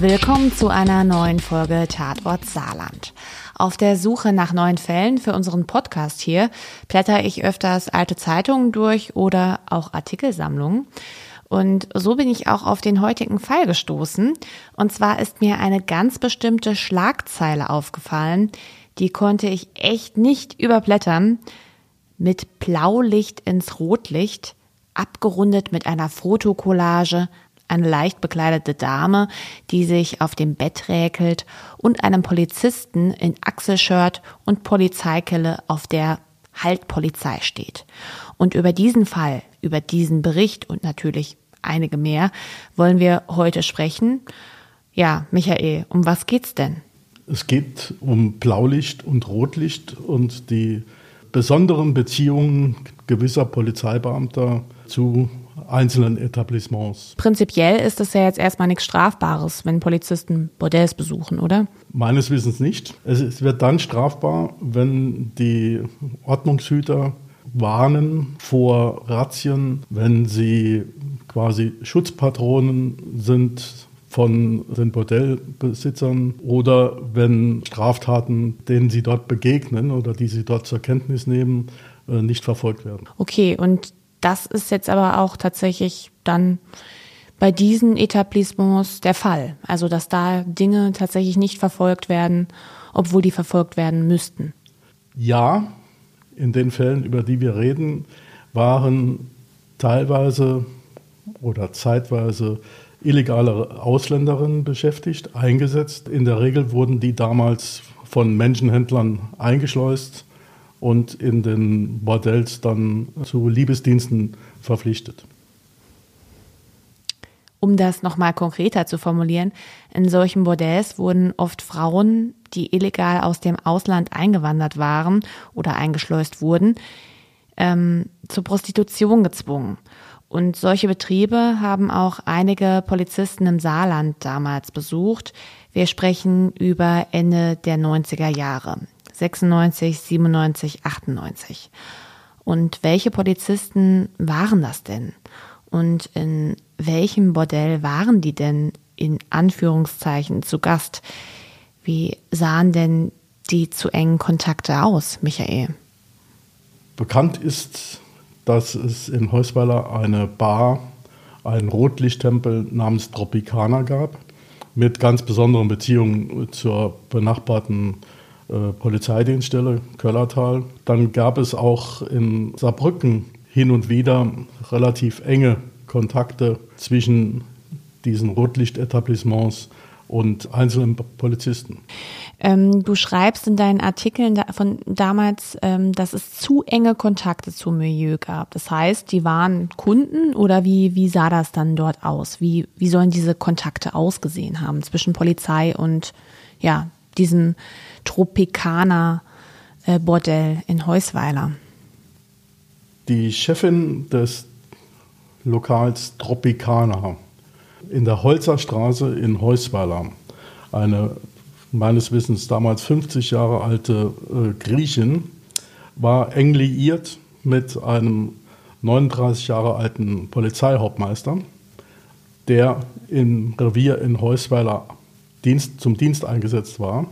Willkommen zu einer neuen Folge Tatort Saarland. Auf der Suche nach neuen Fällen für unseren Podcast hier blätter ich öfters alte Zeitungen durch oder auch Artikelsammlungen. Und so bin ich auch auf den heutigen Fall gestoßen. Und zwar ist mir eine ganz bestimmte Schlagzeile aufgefallen, die konnte ich echt nicht überblättern. Mit Blaulicht ins Rotlicht, abgerundet mit einer Fotokollage, eine leicht bekleidete Dame, die sich auf dem Bett räkelt und einem Polizisten in Achselshirt und Polizeikelle auf der Halt Polizei steht. Und über diesen Fall, über diesen Bericht und natürlich einige mehr wollen wir heute sprechen. Ja, Michael, um was geht's denn? Es geht um Blaulicht und Rotlicht und die besonderen Beziehungen gewisser Polizeibeamter zu einzelnen Etablissements. Prinzipiell ist das ja jetzt erstmal nichts Strafbares, wenn Polizisten Bordells besuchen, oder? Meines Wissens nicht. Es wird dann strafbar, wenn die Ordnungshüter warnen vor Razzien, wenn sie quasi Schutzpatronen sind von den Bordellbesitzern oder wenn Straftaten, denen sie dort begegnen oder die sie dort zur Kenntnis nehmen, äh, nicht verfolgt werden. Okay, und das ist jetzt aber auch tatsächlich dann bei diesen Etablissements der Fall. Also, dass da Dinge tatsächlich nicht verfolgt werden, obwohl die verfolgt werden müssten. Ja, in den Fällen, über die wir reden, waren teilweise oder zeitweise illegale Ausländerinnen beschäftigt, eingesetzt. In der Regel wurden die damals von Menschenhändlern eingeschleust und in den Bordells dann zu Liebesdiensten verpflichtet. Um das nochmal konkreter zu formulieren, in solchen Bordells wurden oft Frauen, die illegal aus dem Ausland eingewandert waren oder eingeschleust wurden, ähm, zur Prostitution gezwungen. Und solche Betriebe haben auch einige Polizisten im Saarland damals besucht. Wir sprechen über Ende der 90er Jahre. 96, 97, 98. Und welche Polizisten waren das denn? Und in welchem Bordell waren die denn in Anführungszeichen zu Gast? Wie sahen denn die zu engen Kontakte aus, Michael? Bekannt ist dass es in Heusweiler eine Bar, einen Rotlichttempel namens Tropicana gab, mit ganz besonderen Beziehungen zur benachbarten äh, Polizeidienststelle Köllertal. Dann gab es auch in Saarbrücken hin und wieder relativ enge Kontakte zwischen diesen Rotlichtetablissements und einzelnen Polizisten. Ähm, du schreibst in deinen Artikeln da, von damals, ähm, dass es zu enge Kontakte zum Milieu gab. Das heißt, die waren Kunden oder wie, wie sah das dann dort aus? Wie, wie sollen diese Kontakte ausgesehen haben zwischen Polizei und ja, diesem Tropikaner äh, in Heusweiler? Die Chefin des Lokals Tropicana in der Holzerstraße in Heusweiler, eine meines Wissens damals 50 Jahre alte äh, Griechin, war eng liiert mit einem 39 Jahre alten Polizeihauptmeister, der im Revier in Heusweiler Dienst, zum Dienst eingesetzt war.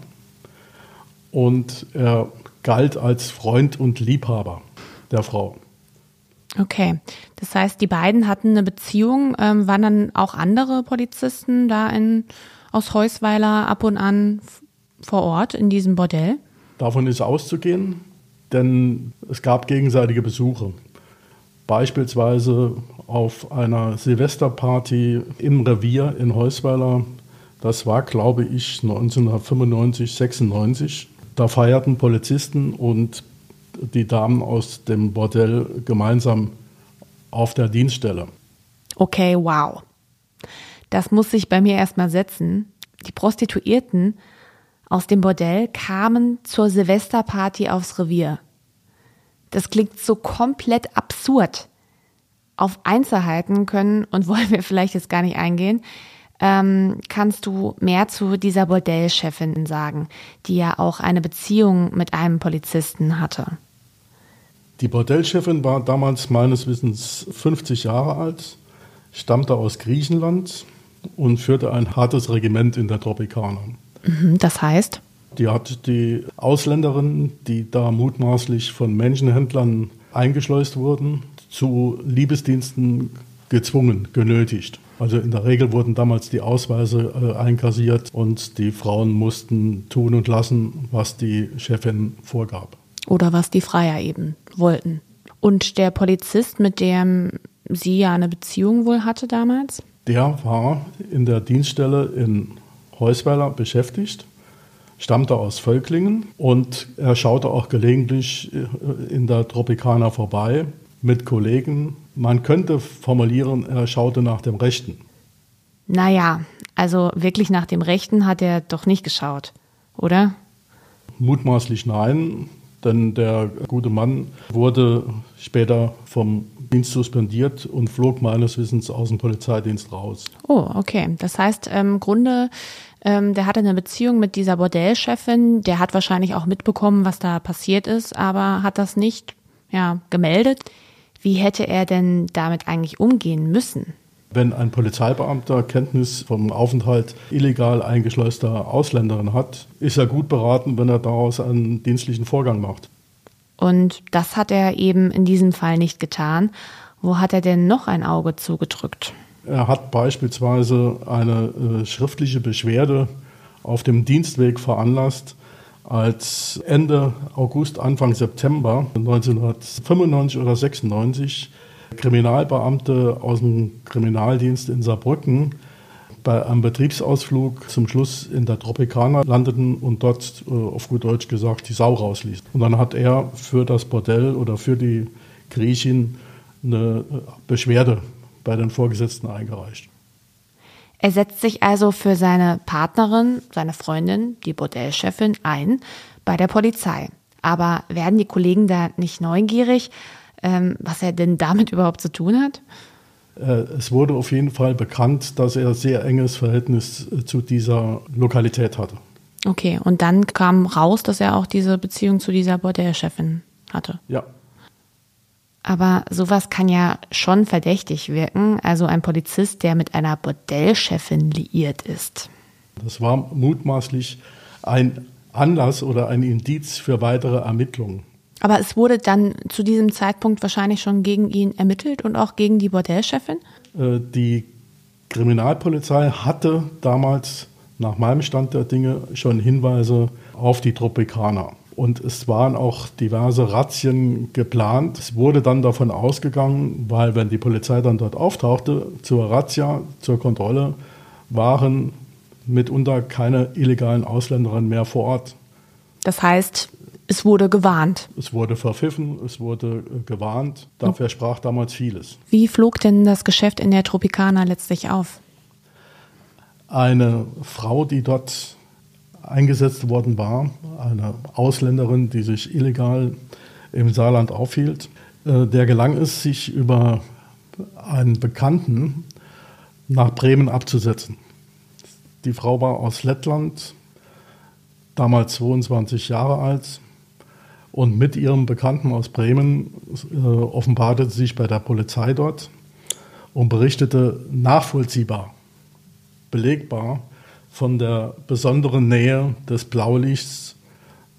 Und er galt als Freund und Liebhaber der Frau. Okay, das heißt, die beiden hatten eine Beziehung. Ähm, waren dann auch andere Polizisten da in aus Heusweiler ab und an vor Ort in diesem Bordell? Davon ist auszugehen, denn es gab gegenseitige Besuche. Beispielsweise auf einer Silvesterparty im Revier in Heusweiler. Das war, glaube ich, 1995, 96. Da feierten Polizisten und die Damen aus dem Bordell gemeinsam auf der Dienststelle. Okay, wow. Das muss sich bei mir erstmal setzen. Die Prostituierten aus dem Bordell kamen zur Silvesterparty aufs Revier. Das klingt so komplett absurd. Auf Einzelheiten können und wollen wir vielleicht jetzt gar nicht eingehen. Ähm, kannst du mehr zu dieser Bordellchefin sagen, die ja auch eine Beziehung mit einem Polizisten hatte? Die Bordellchefin war damals meines Wissens 50 Jahre alt, stammte aus Griechenland und führte ein hartes Regiment in der Tropikaner. Mhm, das heißt? Die hat die Ausländerinnen, die da mutmaßlich von Menschenhändlern eingeschleust wurden, zu Liebesdiensten gezwungen, genötigt. Also in der Regel wurden damals die Ausweise äh, einkassiert und die Frauen mussten tun und lassen, was die Chefin vorgab. Oder was die Freier eben wollten. Und der Polizist, mit dem sie ja eine Beziehung wohl hatte damals? Der war in der Dienststelle in Heusweiler beschäftigt, stammte aus Völklingen und er schaute auch gelegentlich äh, in der Tropikaner vorbei mit Kollegen. Man könnte formulieren, er schaute nach dem Rechten. Naja, also wirklich nach dem Rechten hat er doch nicht geschaut, oder? Mutmaßlich nein, denn der gute Mann wurde später vom Dienst suspendiert und flog meines Wissens aus dem Polizeidienst raus. Oh, okay. Das heißt, ähm, im Grunde, ähm, der hatte eine Beziehung mit dieser Bordellchefin. Der hat wahrscheinlich auch mitbekommen, was da passiert ist, aber hat das nicht ja, gemeldet. Wie hätte er denn damit eigentlich umgehen müssen? Wenn ein Polizeibeamter Kenntnis vom Aufenthalt illegal eingeschleuster Ausländerin hat, ist er gut beraten, wenn er daraus einen dienstlichen Vorgang macht. Und das hat er eben in diesem Fall nicht getan. Wo hat er denn noch ein Auge zugedrückt? Er hat beispielsweise eine äh, schriftliche Beschwerde auf dem Dienstweg veranlasst, als Ende August, Anfang September 1995 oder 96 Kriminalbeamte aus dem Kriminaldienst in Saarbrücken bei einem Betriebsausflug zum Schluss in der Tropikaner landeten und dort äh, auf gut Deutsch gesagt die Sau rausließ. Und dann hat er für das Bordell oder für die Griechin eine Beschwerde bei den Vorgesetzten eingereicht. Er setzt sich also für seine Partnerin, seine Freundin, die Bordellchefin, ein bei der Polizei. Aber werden die Kollegen da nicht neugierig, ähm, was er denn damit überhaupt zu tun hat? Äh, es wurde auf jeden Fall bekannt, dass er sehr enges Verhältnis äh, zu dieser Lokalität hatte. Okay, und dann kam raus, dass er auch diese Beziehung zu dieser Bordellchefin hatte. Ja, aber sowas kann ja schon verdächtig wirken. Also ein Polizist, der mit einer Bordellchefin liiert ist. Das war mutmaßlich ein Anlass oder ein Indiz für weitere Ermittlungen. Aber es wurde dann zu diesem Zeitpunkt wahrscheinlich schon gegen ihn ermittelt und auch gegen die Bordellchefin? Äh, die Kriminalpolizei hatte damals nach meinem Stand der Dinge schon Hinweise auf die Tropikaner und es waren auch diverse Razzien geplant. Es wurde dann davon ausgegangen, weil wenn die Polizei dann dort auftauchte, zur Razzia, zur Kontrolle, waren mitunter keine illegalen Ausländerinnen mehr vor Ort. Das heißt, es wurde gewarnt. Es wurde verpfiffen, es wurde äh, gewarnt. Dafür sprach damals vieles. Wie flog denn das Geschäft in der Tropicana letztlich auf? Eine Frau, die dort eingesetzt worden war, eine Ausländerin, die sich illegal im Saarland aufhielt. Äh, der gelang es, sich über einen Bekannten nach Bremen abzusetzen. Die Frau war aus Lettland, damals 22 Jahre alt, und mit ihrem Bekannten aus Bremen äh, offenbarte sie sich bei der Polizei dort und berichtete nachvollziehbar, belegbar von der besonderen Nähe des Blaulichts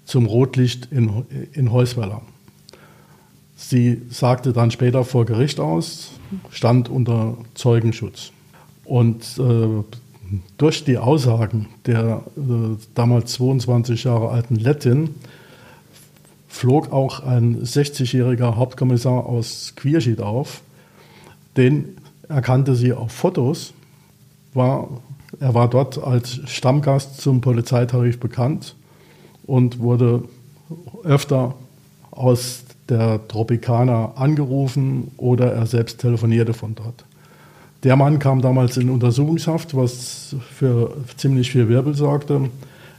zum Rotlicht in, in Heusweiler. Sie sagte dann später vor Gericht aus, stand unter Zeugenschutz. Und äh, durch die Aussagen der äh, damals 22 Jahre alten Lettin flog auch ein 60-jähriger Hauptkommissar aus Quierschied auf. Den erkannte sie auf Fotos, war er war dort als Stammgast zum Polizeitarif bekannt und wurde öfter aus der Tropikaner angerufen oder er selbst telefonierte von dort. Der Mann kam damals in Untersuchungshaft, was für ziemlich viel Wirbel sorgte.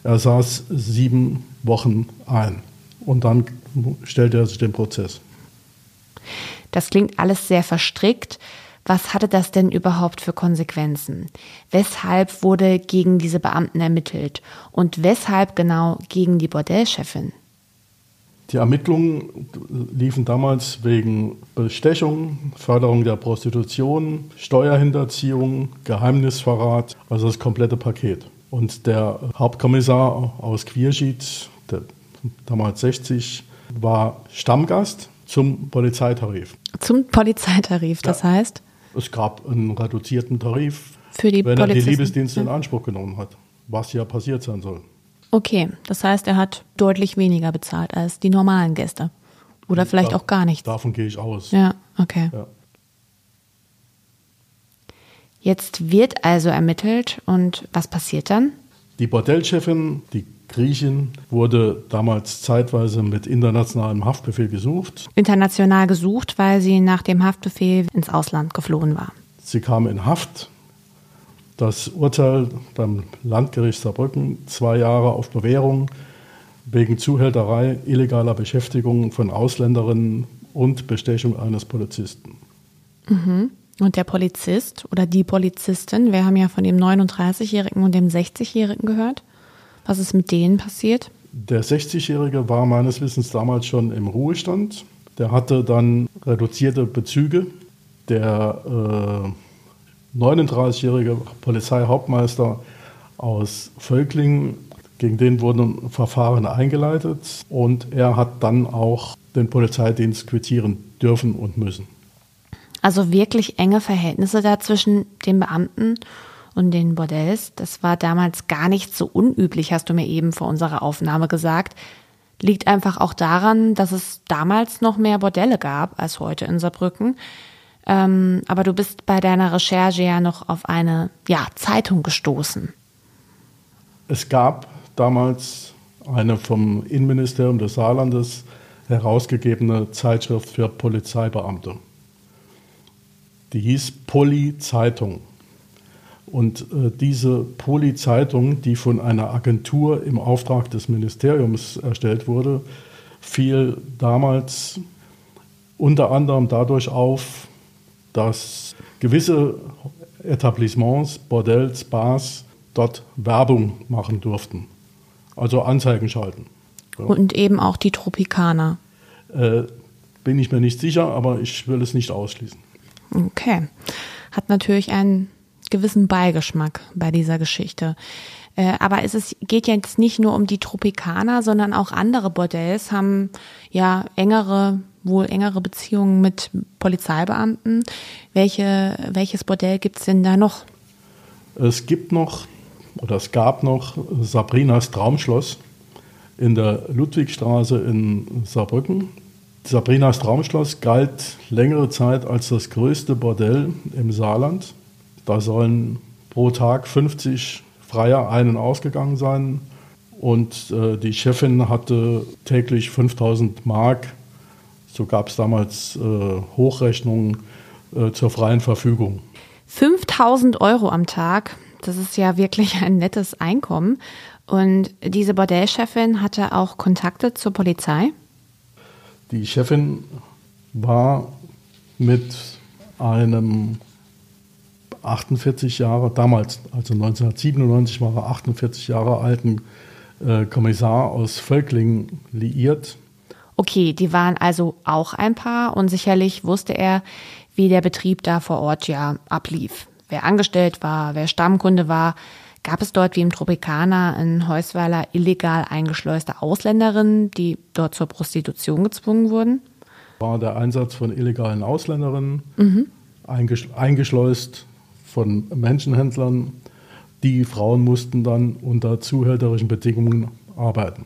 Er saß sieben Wochen ein und dann stellte er sich den Prozess. Das klingt alles sehr verstrickt. Was hatte das denn überhaupt für Konsequenzen? Weshalb wurde gegen diese Beamten ermittelt? Und weshalb genau gegen die Bordellchefin? Die Ermittlungen liefen damals wegen Bestechung, Förderung der Prostitution, Steuerhinterziehung, Geheimnisverrat, also das komplette Paket. Und der Hauptkommissar aus Quierschied, der damals 60, war Stammgast zum Polizeitarif. Zum Polizeitarif, das ja. heißt? Es gab einen reduzierten Tarif, für die wenn er die Liebesdienste in Anspruch genommen hat, was ja passiert sein soll. Okay, das heißt, er hat deutlich weniger bezahlt als die normalen Gäste. Oder vielleicht da, auch gar nichts. Davon gehe ich aus. Ja, okay. Ja. Jetzt wird also ermittelt und was passiert dann? Die Bordellchefin, die Griechin, wurde damals zeitweise mit internationalem Haftbefehl gesucht. International gesucht, weil sie nach dem Haftbefehl ins Ausland geflohen war. Sie kam in Haft, das Urteil beim Landgericht Saarbrücken, zwei Jahre auf Bewährung wegen Zuhälterei, illegaler Beschäftigung von Ausländerinnen und Bestechung eines Polizisten. Mhm. Und der Polizist oder die Polizistin, wir haben ja von dem 39-Jährigen und dem 60-Jährigen gehört. Was ist mit denen passiert? Der 60-Jährige war meines Wissens damals schon im Ruhestand. Der hatte dann reduzierte Bezüge. Der äh, 39-jährige Polizeihauptmeister aus Völklingen, gegen den wurden Verfahren eingeleitet und er hat dann auch den Polizeidienst quittieren dürfen und müssen. Also wirklich enge Verhältnisse da zwischen den Beamten und den Bordells. Das war damals gar nicht so unüblich, hast du mir eben vor unserer Aufnahme gesagt. Liegt einfach auch daran, dass es damals noch mehr Bordelle gab als heute in Saarbrücken. Ähm, aber du bist bei deiner Recherche ja noch auf eine ja, Zeitung gestoßen. Es gab damals eine vom Innenministerium des Saarlandes herausgegebene Zeitschrift für Polizeibeamte. Die hieß Poli-Zeitung. Und äh, diese Poli-Zeitung, die von einer Agentur im Auftrag des Ministeriums erstellt wurde, fiel damals unter anderem dadurch auf, dass gewisse Etablissements, Bordells, Bars dort Werbung machen durften. Also Anzeigen schalten. Und eben auch die Tropikaner. Äh, bin ich mir nicht sicher, aber ich will es nicht ausschließen. Okay. Hat natürlich einen gewissen Beigeschmack bei dieser Geschichte. Äh, aber es ist, geht jetzt nicht nur um die Tropikaner, sondern auch andere Bordells haben ja engere wohl engere Beziehungen mit Polizeibeamten. Welche, welches Bordell gibt es denn da noch? Es gibt noch, oder es gab noch Sabrinas Traumschloss in der Ludwigstraße in Saarbrücken. Sabrinas Traumschloss galt längere Zeit als das größte Bordell im Saarland. Da sollen pro Tag 50 Freier einen ausgegangen sein und äh, die Chefin hatte täglich 5000 Mark so gab es damals äh, Hochrechnungen äh, zur freien Verfügung. 5000 Euro am Tag, das ist ja wirklich ein nettes Einkommen. Und diese Bordellchefin hatte auch Kontakte zur Polizei? Die Chefin war mit einem 48 Jahre, damals, also 1997 war er 48 Jahre alten äh, Kommissar aus Völklingen liiert. Okay, die waren also auch ein Paar und sicherlich wusste er, wie der Betrieb da vor Ort ja ablief. Wer angestellt war, wer Stammkunde war. Gab es dort wie im Tropikaner in Heusweiler illegal eingeschleuste Ausländerinnen, die dort zur Prostitution gezwungen wurden? War der Einsatz von illegalen Ausländerinnen, mhm. eingeschleust von Menschenhändlern. Die Frauen mussten dann unter zuhälterischen Bedingungen arbeiten.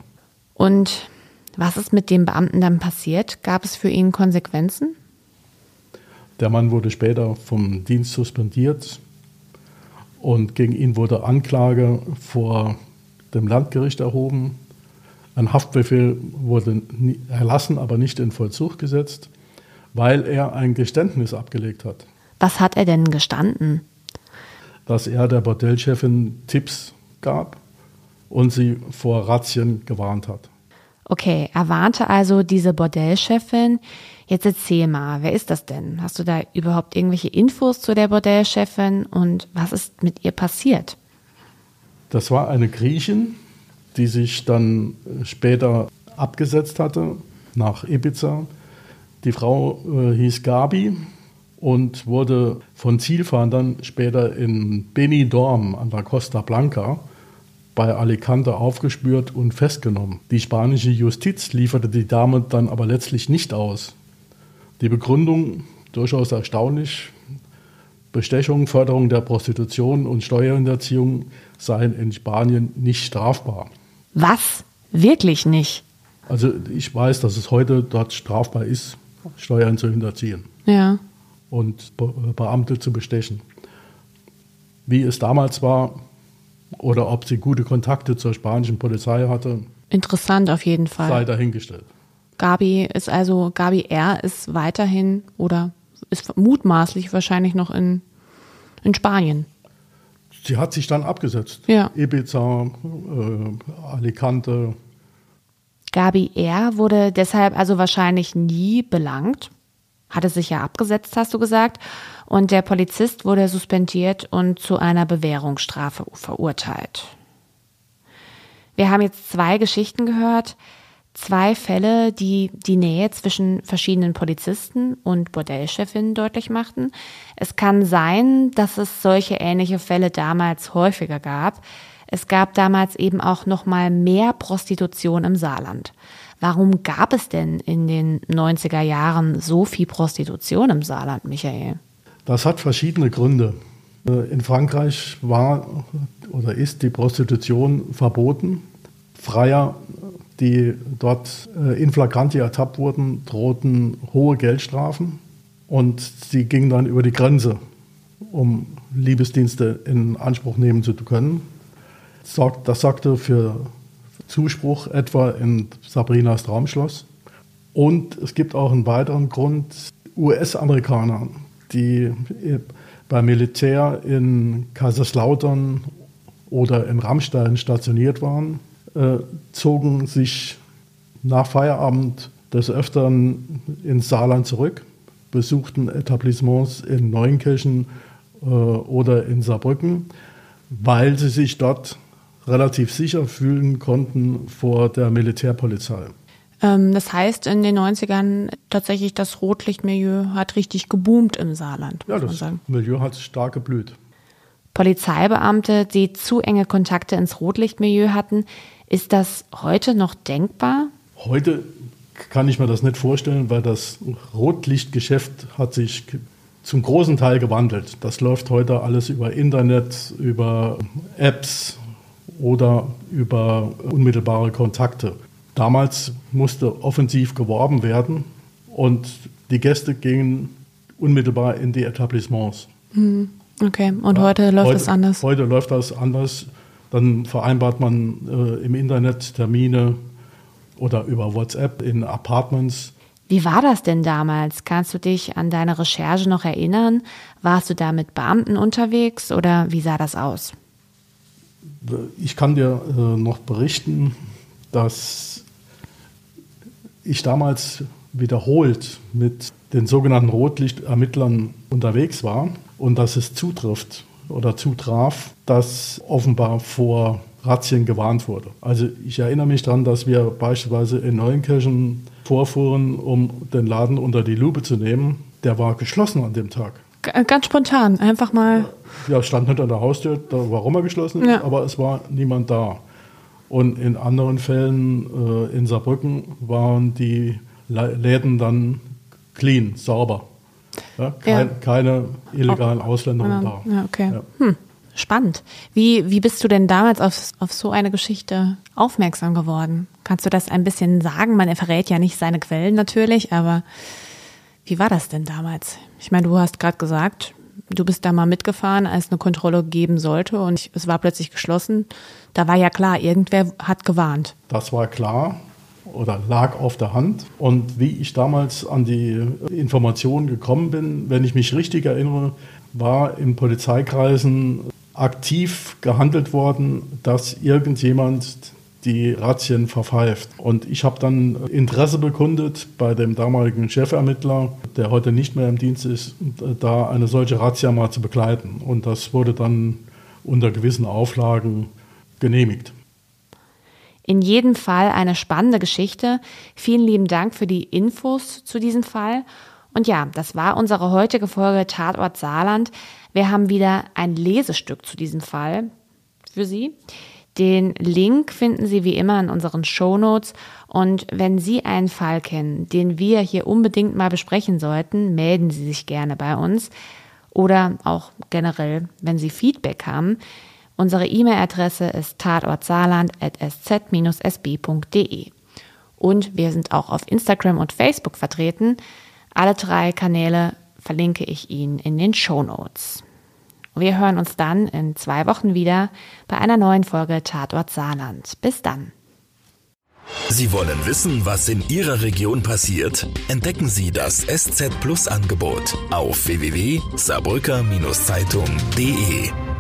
Und was ist mit dem Beamten dann passiert? Gab es für ihn Konsequenzen? Der Mann wurde später vom Dienst suspendiert und gegen ihn wurde Anklage vor dem Landgericht erhoben. Ein Haftbefehl wurde erlassen, aber nicht in Vollzug gesetzt, weil er ein Geständnis abgelegt hat. Was hat er denn gestanden? Dass er der Bordellchefin Tipps gab und sie vor Razzien gewarnt hat. Okay, er warnte also diese Bordellchefin. Jetzt erzähl mal, wer ist das denn? Hast du da überhaupt irgendwelche Infos zu der Bordellchefin und was ist mit ihr passiert? Das war eine Griechin, die sich dann später abgesetzt hatte nach Ibiza. Die Frau äh, hieß Gabi und wurde von Zielfahndern später in Benidorm an der Costa Blanca bei Alicante aufgespürt und festgenommen. Die spanische Justiz lieferte die Dame dann aber letztlich nicht aus. Die Begründung, durchaus erstaunlich, Bestechung, Förderung der Prostitution und Steuerhinterziehung seien in Spanien nicht strafbar. Was? Wirklich nicht? Also ich weiß, dass es heute dort strafbar ist, Steuern zu hinterziehen. Ja. Und Be Beamte zu bestechen. Wie es damals war oder ob sie gute Kontakte zur spanischen Polizei hatte. Interessant auf jeden Fall. Sei dahingestellt. Gabi ist also, Gabi R. ist weiterhin oder ist mutmaßlich wahrscheinlich noch in, in Spanien. Sie hat sich dann abgesetzt. Ja. Ibiza, äh, Alicante. Gabi R. wurde deshalb also wahrscheinlich nie belangt. Hatte sich ja abgesetzt, hast du gesagt. Und der Polizist wurde suspendiert und zu einer Bewährungsstrafe verurteilt. Wir haben jetzt zwei Geschichten gehört zwei Fälle, die die Nähe zwischen verschiedenen Polizisten und Bordellchefinnen deutlich machten. Es kann sein, dass es solche ähnliche Fälle damals häufiger gab. Es gab damals eben auch noch mal mehr Prostitution im Saarland. Warum gab es denn in den 90er Jahren so viel Prostitution im Saarland, Michael? Das hat verschiedene Gründe. Äh, in Frankreich war oder ist die Prostitution verboten. Freier die dort äh, in flagranti ertappt wurden, drohten hohe Geldstrafen und sie gingen dann über die Grenze, um Liebesdienste in Anspruch nehmen zu können. Das sorgte für Zuspruch etwa in Sabrinas Traumschloss. Und es gibt auch einen weiteren Grund, US-Amerikaner, die beim Militär in Kaiserslautern oder in Rammstein stationiert waren, äh, zogen sich nach Feierabend des Öfteren ins Saarland zurück, besuchten Etablissements in Neunkirchen äh, oder in Saarbrücken, weil sie sich dort relativ sicher fühlen konnten vor der Militärpolizei. Ähm, das heißt, in den 90ern tatsächlich das Rotlichtmilieu hat richtig geboomt im Saarland. Ja, das Milieu hat stark geblüht. Polizeibeamte, die zu enge Kontakte ins Rotlichtmilieu hatten, ist das heute noch denkbar? Heute kann ich mir das nicht vorstellen, weil das Rotlichtgeschäft hat sich zum großen Teil gewandelt. Das läuft heute alles über Internet, über Apps oder über unmittelbare Kontakte. Damals musste offensiv geworben werden und die Gäste gingen unmittelbar in die Etablissements. Hm, okay, und ja, heute läuft heute, das anders? Heute läuft das anders. Dann vereinbart man äh, im Internet Termine oder über WhatsApp in Apartments. Wie war das denn damals? Kannst du dich an deine Recherche noch erinnern? Warst du da mit Beamten unterwegs oder wie sah das aus? Ich kann dir äh, noch berichten, dass ich damals wiederholt mit den sogenannten Rotlichtermittlern unterwegs war und dass es zutrifft oder zutraf, dass offenbar vor Razzien gewarnt wurde. Also ich erinnere mich daran, dass wir beispielsweise in Neuenkirchen vorfuhren, um den Laden unter die Lupe zu nehmen. Der war geschlossen an dem Tag. Ganz spontan, einfach mal. Ja, stand nicht an der Haustür, da warum er geschlossen ist, ja. aber es war niemand da. Und in anderen Fällen, äh, in Saarbrücken, waren die Läden dann clean, sauber. Ja, kein, ja. Keine illegalen Ausländer da. Ja, okay. Ja. Hm. Spannend. Wie, wie bist du denn damals auf, auf so eine Geschichte aufmerksam geworden? Kannst du das ein bisschen sagen? Man verrät ja nicht seine Quellen natürlich, aber wie war das denn damals? Ich meine, du hast gerade gesagt, du bist da mal mitgefahren, als eine Kontrolle geben sollte und es war plötzlich geschlossen. Da war ja klar, irgendwer hat gewarnt. Das war klar oder lag auf der Hand. Und wie ich damals an die Informationen gekommen bin, wenn ich mich richtig erinnere, war in Polizeikreisen aktiv gehandelt worden, dass irgendjemand die Razzien verpfeift. Und ich habe dann Interesse bekundet bei dem damaligen Chefermittler, der heute nicht mehr im Dienst ist, da eine solche Razzia mal zu begleiten. Und das wurde dann unter gewissen Auflagen genehmigt. In jedem Fall eine spannende Geschichte. Vielen lieben Dank für die Infos zu diesem Fall. Und ja, das war unsere heutige Folge Tatort Saarland. Wir haben wieder ein Lesestück zu diesem Fall für Sie. Den Link finden Sie wie immer in unseren Shownotes. Und wenn Sie einen Fall kennen, den wir hier unbedingt mal besprechen sollten, melden Sie sich gerne bei uns. Oder auch generell, wenn Sie Feedback haben. Unsere E-Mail-Adresse ist tatortsaarland.sz-sb.de. Und wir sind auch auf Instagram und Facebook vertreten. Alle drei Kanäle verlinke ich Ihnen in den Show Notes. Wir hören uns dann in zwei Wochen wieder bei einer neuen Folge Tatort Saarland. Bis dann. Sie wollen wissen, was in Ihrer Region passiert? Entdecken Sie das SZ Plus Angebot auf www.saarbrücker-zeitung.de.